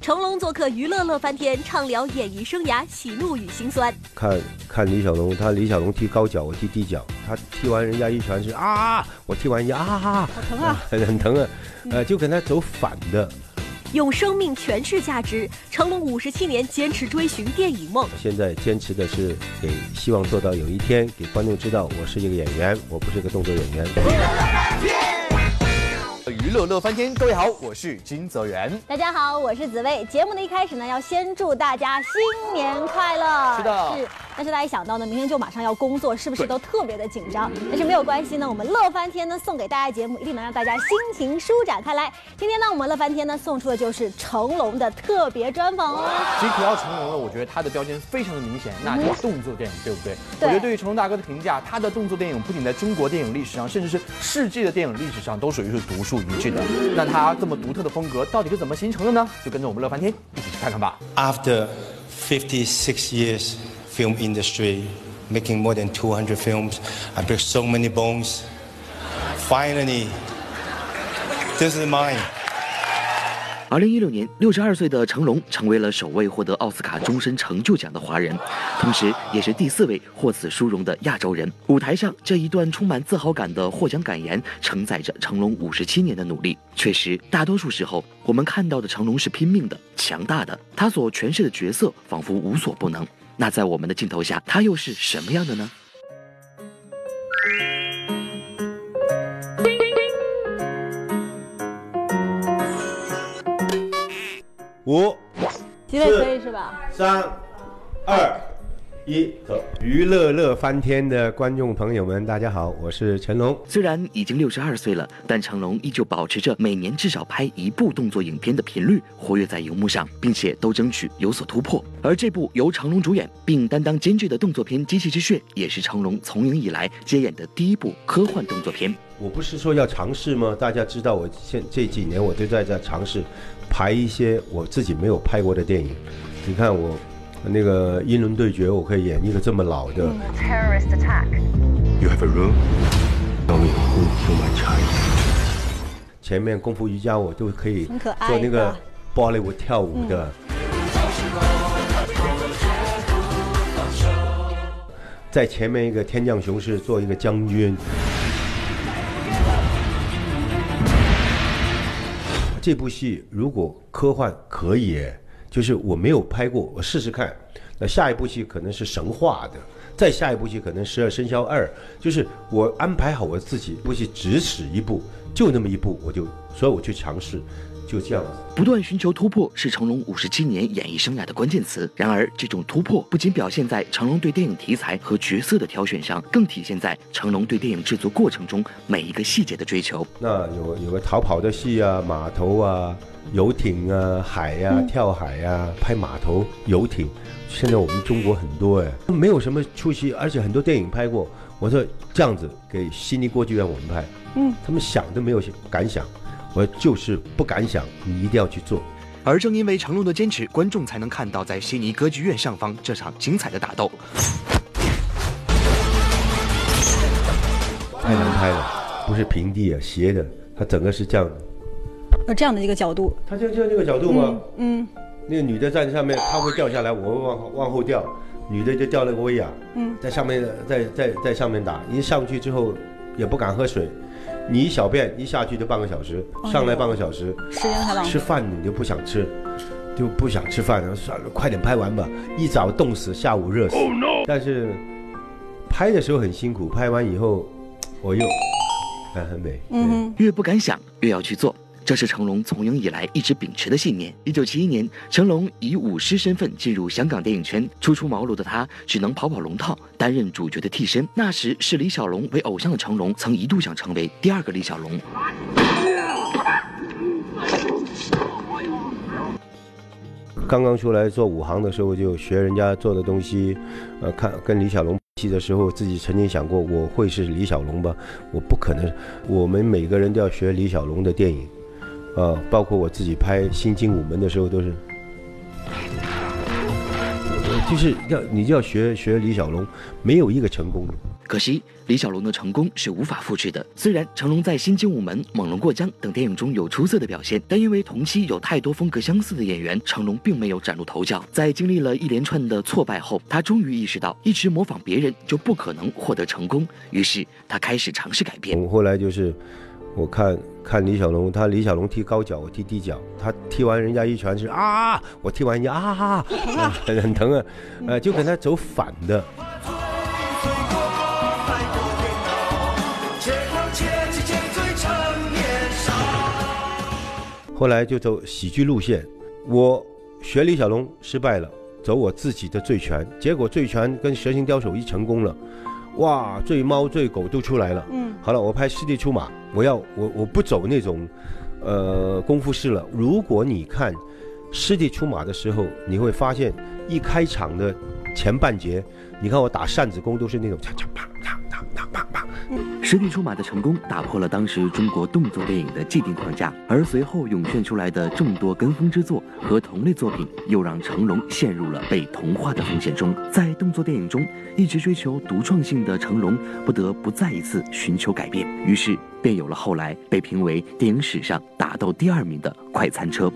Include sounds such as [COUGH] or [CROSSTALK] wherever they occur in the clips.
成龙做客娱乐乐翻天，畅聊演艺生涯喜怒与心酸。看看李小龙，他李小龙踢高脚，我踢低脚，他踢完人家一拳是啊，我踢完人家啊，好疼啊，[LAUGHS] 很疼啊，呃，就跟他走反的。用生命诠释价值，成龙五十七年坚持追寻电影梦。现在坚持的是给希望做到有一天给观众知道我是一个演员，我不是个动作演员。娱乐乐翻天，各位好，我是金泽源。大家好，我是紫薇。节目的一开始呢，要先祝大家新年快乐。是的，是。但是大家一想到呢，明天就马上要工作，是不是都特别的紧张？但是没有关系呢，我们乐翻天呢送给大家节目，一定能让大家心情舒展开来。今天呢，我们乐翻天呢送出的就是成龙的特别专访哦。其实提到成龙呢，我觉得他的标签非常的明显，那就是动作电影，对不对？我觉得对于成龙大哥的评价，他的动作电影不仅在中国电影历史上，甚至是世界的电影历史上都属于是独树一帜的。那他这么独特的风格到底是怎么形成的呢？就跟着我们乐翻天一起去看看吧。After fifty six years film industry making more than two hundred films, I break so many bones. Finally, this is mine. 二零一六年，六十二岁的成龙成为了首位获得奥斯卡终身成就奖的华人，同时也是第四位获此殊荣的亚洲人。舞台上这一段充满自豪感的获奖感言，承载着成龙五十七年的努力。确实，大多数时候我们看到的成龙是拼命的、强大的，他所诠释的角色仿佛无所不能。那在我们的镜头下，它又是什么样的呢？五，几位可以是吧？三，二，一，走！娱乐乐翻天的观众朋友们，大家好，我是成龙。虽然已经六十二岁了，但成龙依旧保持着每年至少拍一部动作影片的频率，活跃在荧幕上，并且都争取有所突破。而这部由成龙主演并担当监制的动作片《机器之血》，也是成龙从影以来接演的第一部科幻动作片。我不是说要尝试吗？大家知道，我现这几年我都在在尝试。拍一些我自己没有拍过的电影，你看我那个英伦对决，我可以演一个这么老的 terrorist attack。前面功夫瑜伽我都可以做那个芭蕾舞跳舞的。在前面一个天降雄狮做一个将军。这部戏如果科幻可以，就是我没有拍过，我试试看。那下一部戏可能是神话的，再下一部戏可能十二生肖二，就是我安排好我自己，部戏只使一部，就那么一部，我就所以我去尝试。就这样子，不断寻求突破是成龙五十七年演艺生涯的关键词。然而，这种突破不仅表现在成龙对电影题材和角色的挑选上，更体现在成龙对电影制作过程中每一个细节的追求。那有有个逃跑的戏啊，码头啊，游艇啊，海呀，跳海呀，拍码头、游艇。现在我们中国很多哎，没有什么出息，而且很多电影拍过。我说这样子给悉尼歌剧院我们拍，嗯，他们想都没有敢想。我就是不敢想，你一定要去做。而正因为成龙的坚持，观众才能看到在悉尼歌剧院上方这场精彩的打斗。太难拍了，不是平地啊，斜的，它整个是这样的。呃，这样的一个角度。他就就那个角度吗？嗯。那个女的站在上面，她会掉下来，我会往往后掉，女的就掉那个威亚。嗯。在上面，在在在上面打，一上去之后也不敢喝水。你一小便一下去就半个小时，上来半个小时，时间太长。吃饭你就不想吃，就不想吃饭了，算了，快点拍完吧。一早冻死，下午热死。但是拍的时候很辛苦，拍完以后我又很很美。嗯，越不敢想，越要去做。这是成龙从影以来一直秉持的信念。一九七一年，成龙以舞狮身份进入香港电影圈，初出茅庐的他只能跑跑龙套，担任主角的替身。那时视李小龙为偶像的成龙，曾一度想成为第二个李小龙。刚刚出来做武行的时候，就学人家做的东西，呃，看跟李小龙戏的时候，自己曾经想过我会是李小龙吧？我不可能。我们每个人都要学李小龙的电影。呃，包括我自己拍《新精武门》的时候，都是就是要你就要学学李小龙，没有一个成功的。可惜李小龙的成功是无法复制的。虽然成龙在《新精武门》《猛龙过江》等电影中有出色的表现，但因为同期有太多风格相似的演员，成龙并没有崭露头角。在经历了一连串的挫败后，他终于意识到，一直模仿别人就不可能获得成功。于是他开始尝试改变。我后来就是，我看看李小龙，他李小龙踢高脚，我踢低脚，他踢完人家一拳是啊，我踢完人家啊，很 [LAUGHS] 很疼啊，呃，就跟他走反的。后来就走喜剧路线，我学李小龙失败了，走我自己的醉拳，结果醉拳跟蛇形刁手一成功了，哇，醉猫醉狗都出来了。嗯，好了，我拍师弟出马，我要我我不走那种，呃，功夫式了。如果你看师弟出马的时候，你会发现一开场的前半节，你看我打扇子功都是那种嚓嚓啪啪啪啪啪啪。师弟出马的成功打破了当时中国动作电影的既定框架，而随后涌现出来的众多跟风之作和同类作品，又让成龙陷入了被同化的风险中。在动作电影中一直追求独创性的成龙，不得不再一次寻求改变，于是便有了后来被评为电影史上打斗第二名的《快餐车》。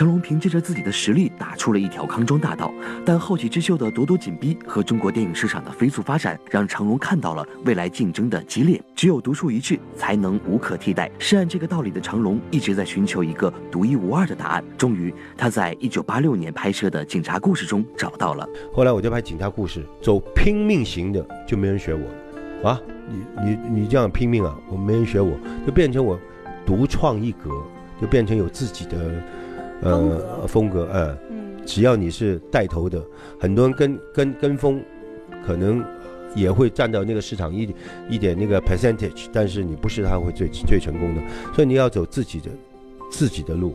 成龙凭借着自己的实力打出了一条康庄大道，但后起之秀的咄咄紧逼和中国电影市场的飞速发展，让成龙看到了未来竞争的激烈。只有独树一帜，才能无可替代。是按这个道理的成龙一直在寻求一个独一无二的答案。终于，他在一九八六年拍摄的《警察故事》中找到了。后来我就拍警察故事，走拼命型的就没人学我，啊，你你你这样拼命啊，我没人学我，就变成我独创一格，就变成有自己的呃风格，呃，嗯，只要你是带头的，很多人跟跟跟风，可能也会占到那个市场一一点那个 percentage，但是你不是他会最最成功的，所以你要走自己的自己的路。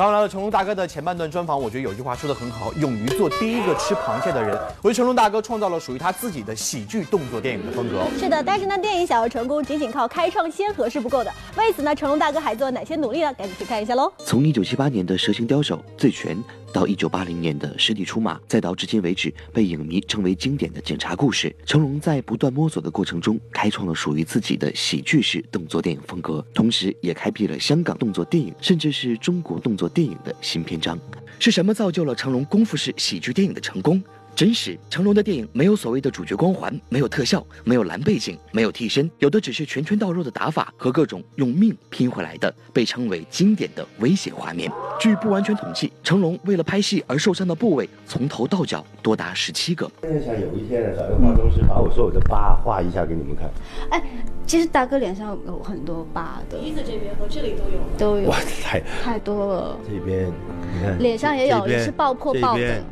刚刚来了成龙大哥的前半段专访，我觉得有句话说的很好，勇于做第一个吃螃蟹的人。为成龙大哥创造了属于他自己的喜剧动作电影的风格。是的，但是呢，电影想要成功，仅仅靠开创先河是不够的。为此呢，成龙大哥还做了哪些努力呢？赶紧去看一下喽。从一九七八年的《蛇形刁手》《醉拳》到一九八零年的《师弟出马》，再到至今为止被影迷称为经典的警察故事，成龙在不断摸索的过程中，开创了属于自己的喜剧式动作电影风格，同时也开辟了香港动作电影，甚至是中国动作电影的新篇章。是什么造就了成龙功夫式喜剧电影的成功？真实，成龙的电影没有所谓的主角光环，没有特效，没有蓝背景，没有替身，有的只是拳拳到肉的打法和各种用命拼回来的，被称为经典的威胁画面。据不完全统计，成龙为了拍戏而受伤的部位从头到脚多达十七个。真的想有一天，找一个化妆师把我所有的疤画一下给你们看。哎，其实大哥脸上有很多疤的，鼻子这边和这里都有。都有哇，太太多了。这边你看，脸上也有也是爆破爆的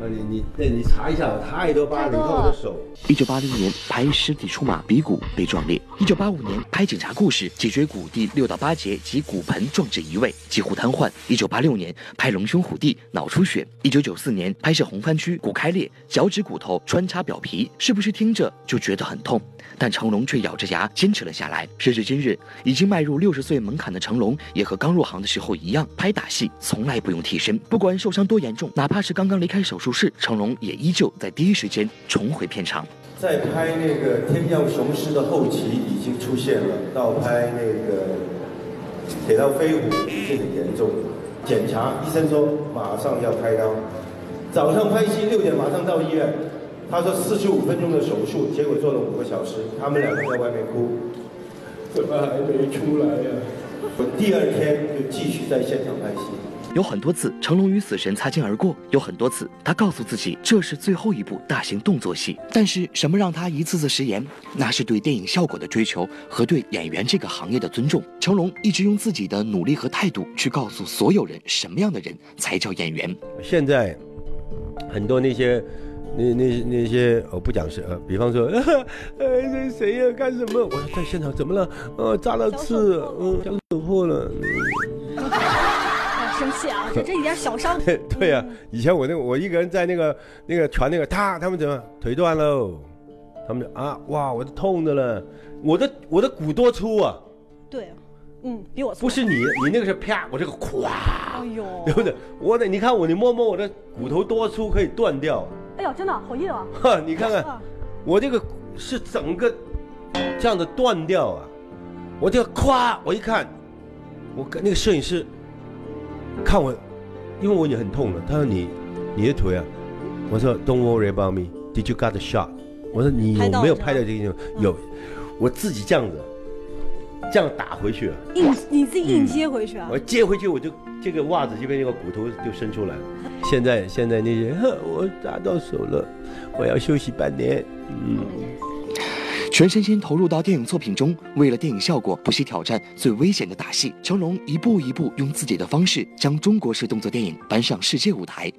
啊，你你对你查一下，太多疤了，你看我的手。一九八零年拍《尸体出马》，鼻骨被撞裂；一九八五年拍《警察故事》，脊椎骨第六到八节及骨盆撞至移位，几乎瘫痪；一九八六年拍《龙兄虎弟》，脑出血；一九九四年拍摄红番区，骨开裂，脚趾骨头穿插表皮，是不是听着就觉得很痛？但成龙却咬着牙坚持了下来。时至今日，已经迈入六十岁门槛的成龙，也和刚入行的时候一样，拍打戏从来不用替身，不管受伤多严重，哪怕是刚刚离开手术室，成龙也依旧在第一时间重回片场。在拍那个《天降雄狮》的后期已经出现了，到拍那个《铁道飞虎》已经很严重，检查医生说马上要开刀，早上拍戏六点马上到医院，他说四十五分钟的手术，结果做了五个小时，他们两个在外面哭，怎么还没出来呀、我第二天就继续在现场拍戏。有很多次，成龙与死神擦肩而过；有很多次，他告诉自己这是最后一部大型动作戏。但是，什么让他一次次食言？那是对电影效果的追求和对演员这个行业的尊重。成龙一直用自己的努力和态度去告诉所有人，什么样的人才叫演员。现在很多那些。那那那些我不讲是呃，比方说，[LAUGHS] 呃，这谁呀、干什么？我说在现场怎么了？呃，扎了刺，嗯，脚手破了。哎，生气啊！这这一点小伤，[LAUGHS] 对对呀、以前我那个我一个人在那个那个船那个，他他们怎么腿断喽？他们就啊哇，我都痛的了，我的我的骨多粗啊，对，嗯，比我粗。不是你，你那个是啪，我这个咵，哎呦，对不对？我的，你看我，你摸摸我的骨头多粗，可以断掉。哎呦，真的好硬啊！哈，你看看，我这个是整个这样的断掉啊！我这个咵，我一看，我跟那个摄影师看我，因为我已经很痛了。他说你你的腿啊，我说 Don't worry about me. Did you got the shot？我说你有没有拍到这个地方？有，我自己这样子，这样打回去啊。硬，你自己硬接回去啊？我接回去，我就这个袜子这边那个骨头就伸出来了。[LAUGHS] 现在现在那些，我打到手了，我要休息半年。嗯。全身心投入到电影作品中，为了电影效果不惜挑战最危险的打戏。成龙一步一步用自己的方式将中国式动作电影搬上世界舞台。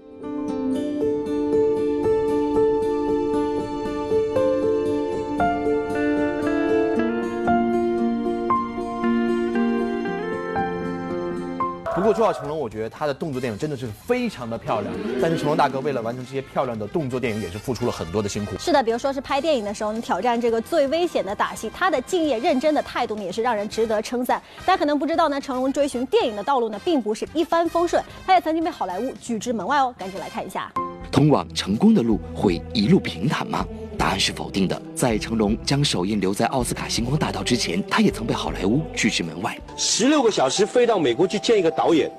说到成龙，我觉得他的动作电影真的是非常的漂亮。但是成龙大哥为了完成这些漂亮的动作电影，也是付出了很多的辛苦。是的，比如说是拍电影的时候，你挑战这个最危险的打戏，他的敬业认真的态度呢，也是让人值得称赞。大家可能不知道呢，成龙追寻电影的道路呢，并不是一帆风顺，他也曾经被好莱坞拒之门外哦。赶紧来看一下，通往成功的路会一路平坦吗？答案是否定的。在成龙将首映留在奥斯卡星光大道之前，他也曾被好莱坞拒之门外。十六个小时飞到美国去见一个导演。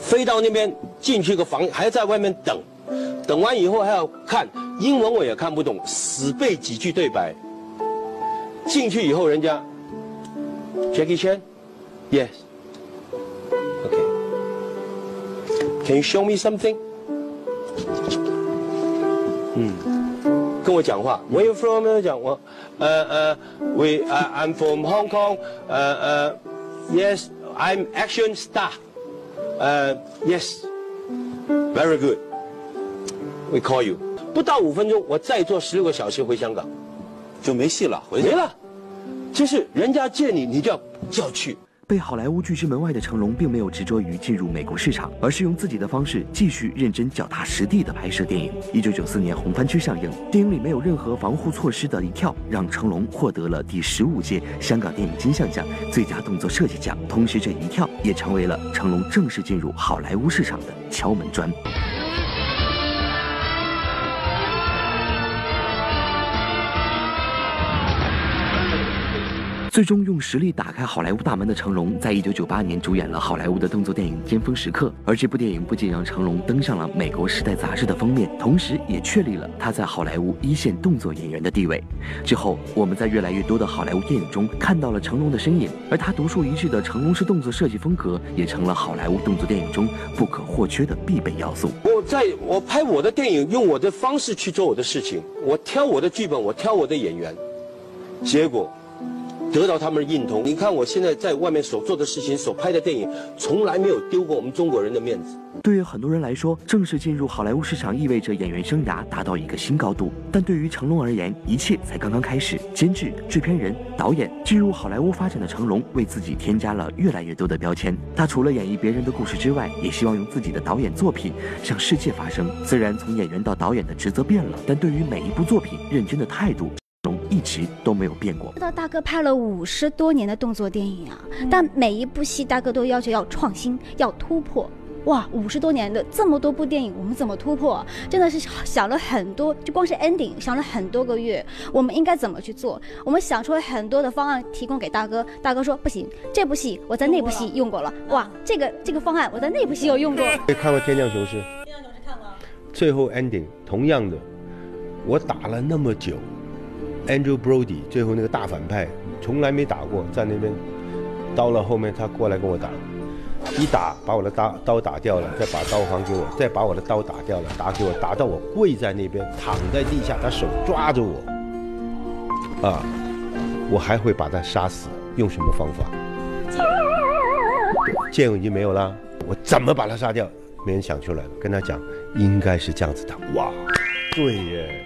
飞到那边进去个房，还要在外面等，等完以后还要看英文，我也看不懂，死背几句对白。进去以后，人家 Jackie Chan，Yes，OK，Can you show me something？嗯，跟我讲话，Where you from？讲我，呃呃，We，I'm from Hong Kong，呃呃，Yes，I'm action star。呃，Yes，very good，we call you。不到五分钟，我再坐十六个小时回香港，就没戏了，回没了。就是人家见你，你就要就要去。被好莱坞拒之门外的成龙，并没有执着于进入美国市场，而是用自己的方式继续认真、脚踏实地地拍摄电影。一九九四年《红番区》上映，电影里没有任何防护措施的一跳，让成龙获得了第十五届香港电影金像奖最佳动作设计奖。同时，这一跳也成为了成龙正式进入好莱坞市场的敲门砖。最终用实力打开好莱坞大门的成龙，在一九九八年主演了好莱坞的动作电影《尖峰时刻》，而这部电影不仅让成龙登上了美国《时代》杂志的封面，同时也确立了他在好莱坞一线动作演员的地位。之后，我们在越来越多的好莱坞电影中看到了成龙的身影，而他独树一帜的成龙式动作设计风格，也成了好莱坞动作电影中不可或缺的必备要素。我在我拍我的电影，用我的方式去做我的事情，我挑我的剧本，我挑我的演员，结果。得到他们的认同。你看，我现在在外面所做的事情、所拍的电影，从来没有丢过我们中国人的面子。对于很多人来说，正式进入好莱坞市场意味着演员生涯达到一个新高度。但对于成龙而言，一切才刚刚开始。监制、制片人、导演，进入好莱坞发展的成龙，为自己添加了越来越多的标签。他除了演绎别人的故事之外，也希望用自己的导演作品向世界发声。虽然从演员到导演的职责变了，但对于每一部作品认真的态度。都没有变过。知道大哥拍了五十多年的动作电影啊，但每一部戏大哥都要求要创新、要突破。哇，五十多年的这么多部电影，我们怎么突破？真的是想了很多，就光是 ending 想了很多个月，我们应该怎么去做？我们想出了很多的方案提供给大哥，大哥说不行，这部戏我在那部戏用过了。哇，这个这个方案我在那部戏有用过。看过《天降雄狮》？《天降雄狮》看过。最后 ending 同样的，我打了那么久。Andrew Brody 最后那个大反派从来没打过，在那边刀了后面他过来跟我打，一打把我的刀刀打掉了，再把刀还给我，再把我的刀打掉了，打给我，打到我跪在那边躺在地下，他手抓着我，啊，我还会把他杀死，用什么方法？剑已经没有了，我怎么把他杀掉？没人想出来了，跟他讲应该是这样子的，哇，对耶。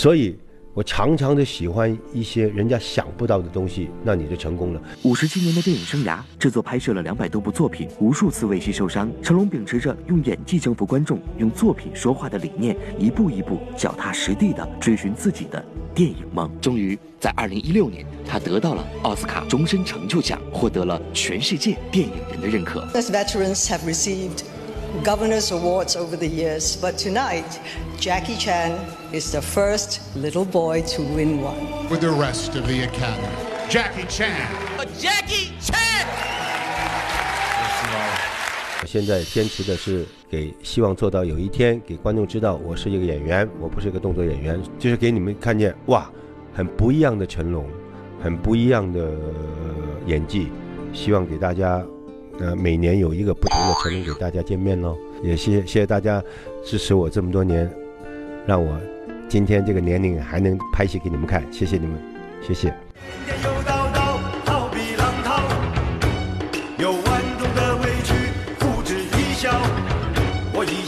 所以我常常的喜欢一些人家想不到的东西，那你就成功了。五十七年的电影生涯，制作拍摄了两百多部作品，无数次为戏受伤。成龙秉持着用演技征服观众、用作品说话的理念，一步一步脚踏实地的追寻自己的电影梦。终于在二零一六年，他得到了奥斯卡终身成就奖，获得了全世界电影人的认可。As veterans have received governor's awards over the years, but tonight, Jackie Chan is the first little boy to win one. With the rest of the Academy, Jackie Chan. Jackie Chan. 我现在坚持的是给，希望做到有一天给观众知道我是一个演员，我不是一个动作演员，就是给你们看见哇，很不一样的成龙，很不一样的演技，希望给大家。呃，每年有一个不同的成龙给大家见面喽，也谢谢谢大家支持我这么多年，让我今天这个年龄还能拍戏给你们看，谢谢你们，谢谢。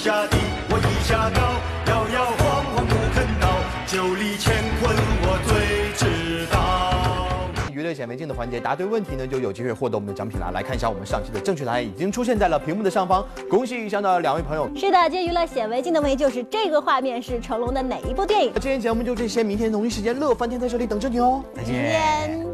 下地，我一下高显微镜的环节，答对问题呢就有机会获得我们的奖品啦！来看一下我们上期的正确答案已经出现在了屏幕的上方，恭喜以上的两位朋友。是的，今天娱乐显微镜的问题就是这个画面是成龙的哪一部电影？那今天节目就这些，明天同一时间乐翻天在这里等着你哦，再见。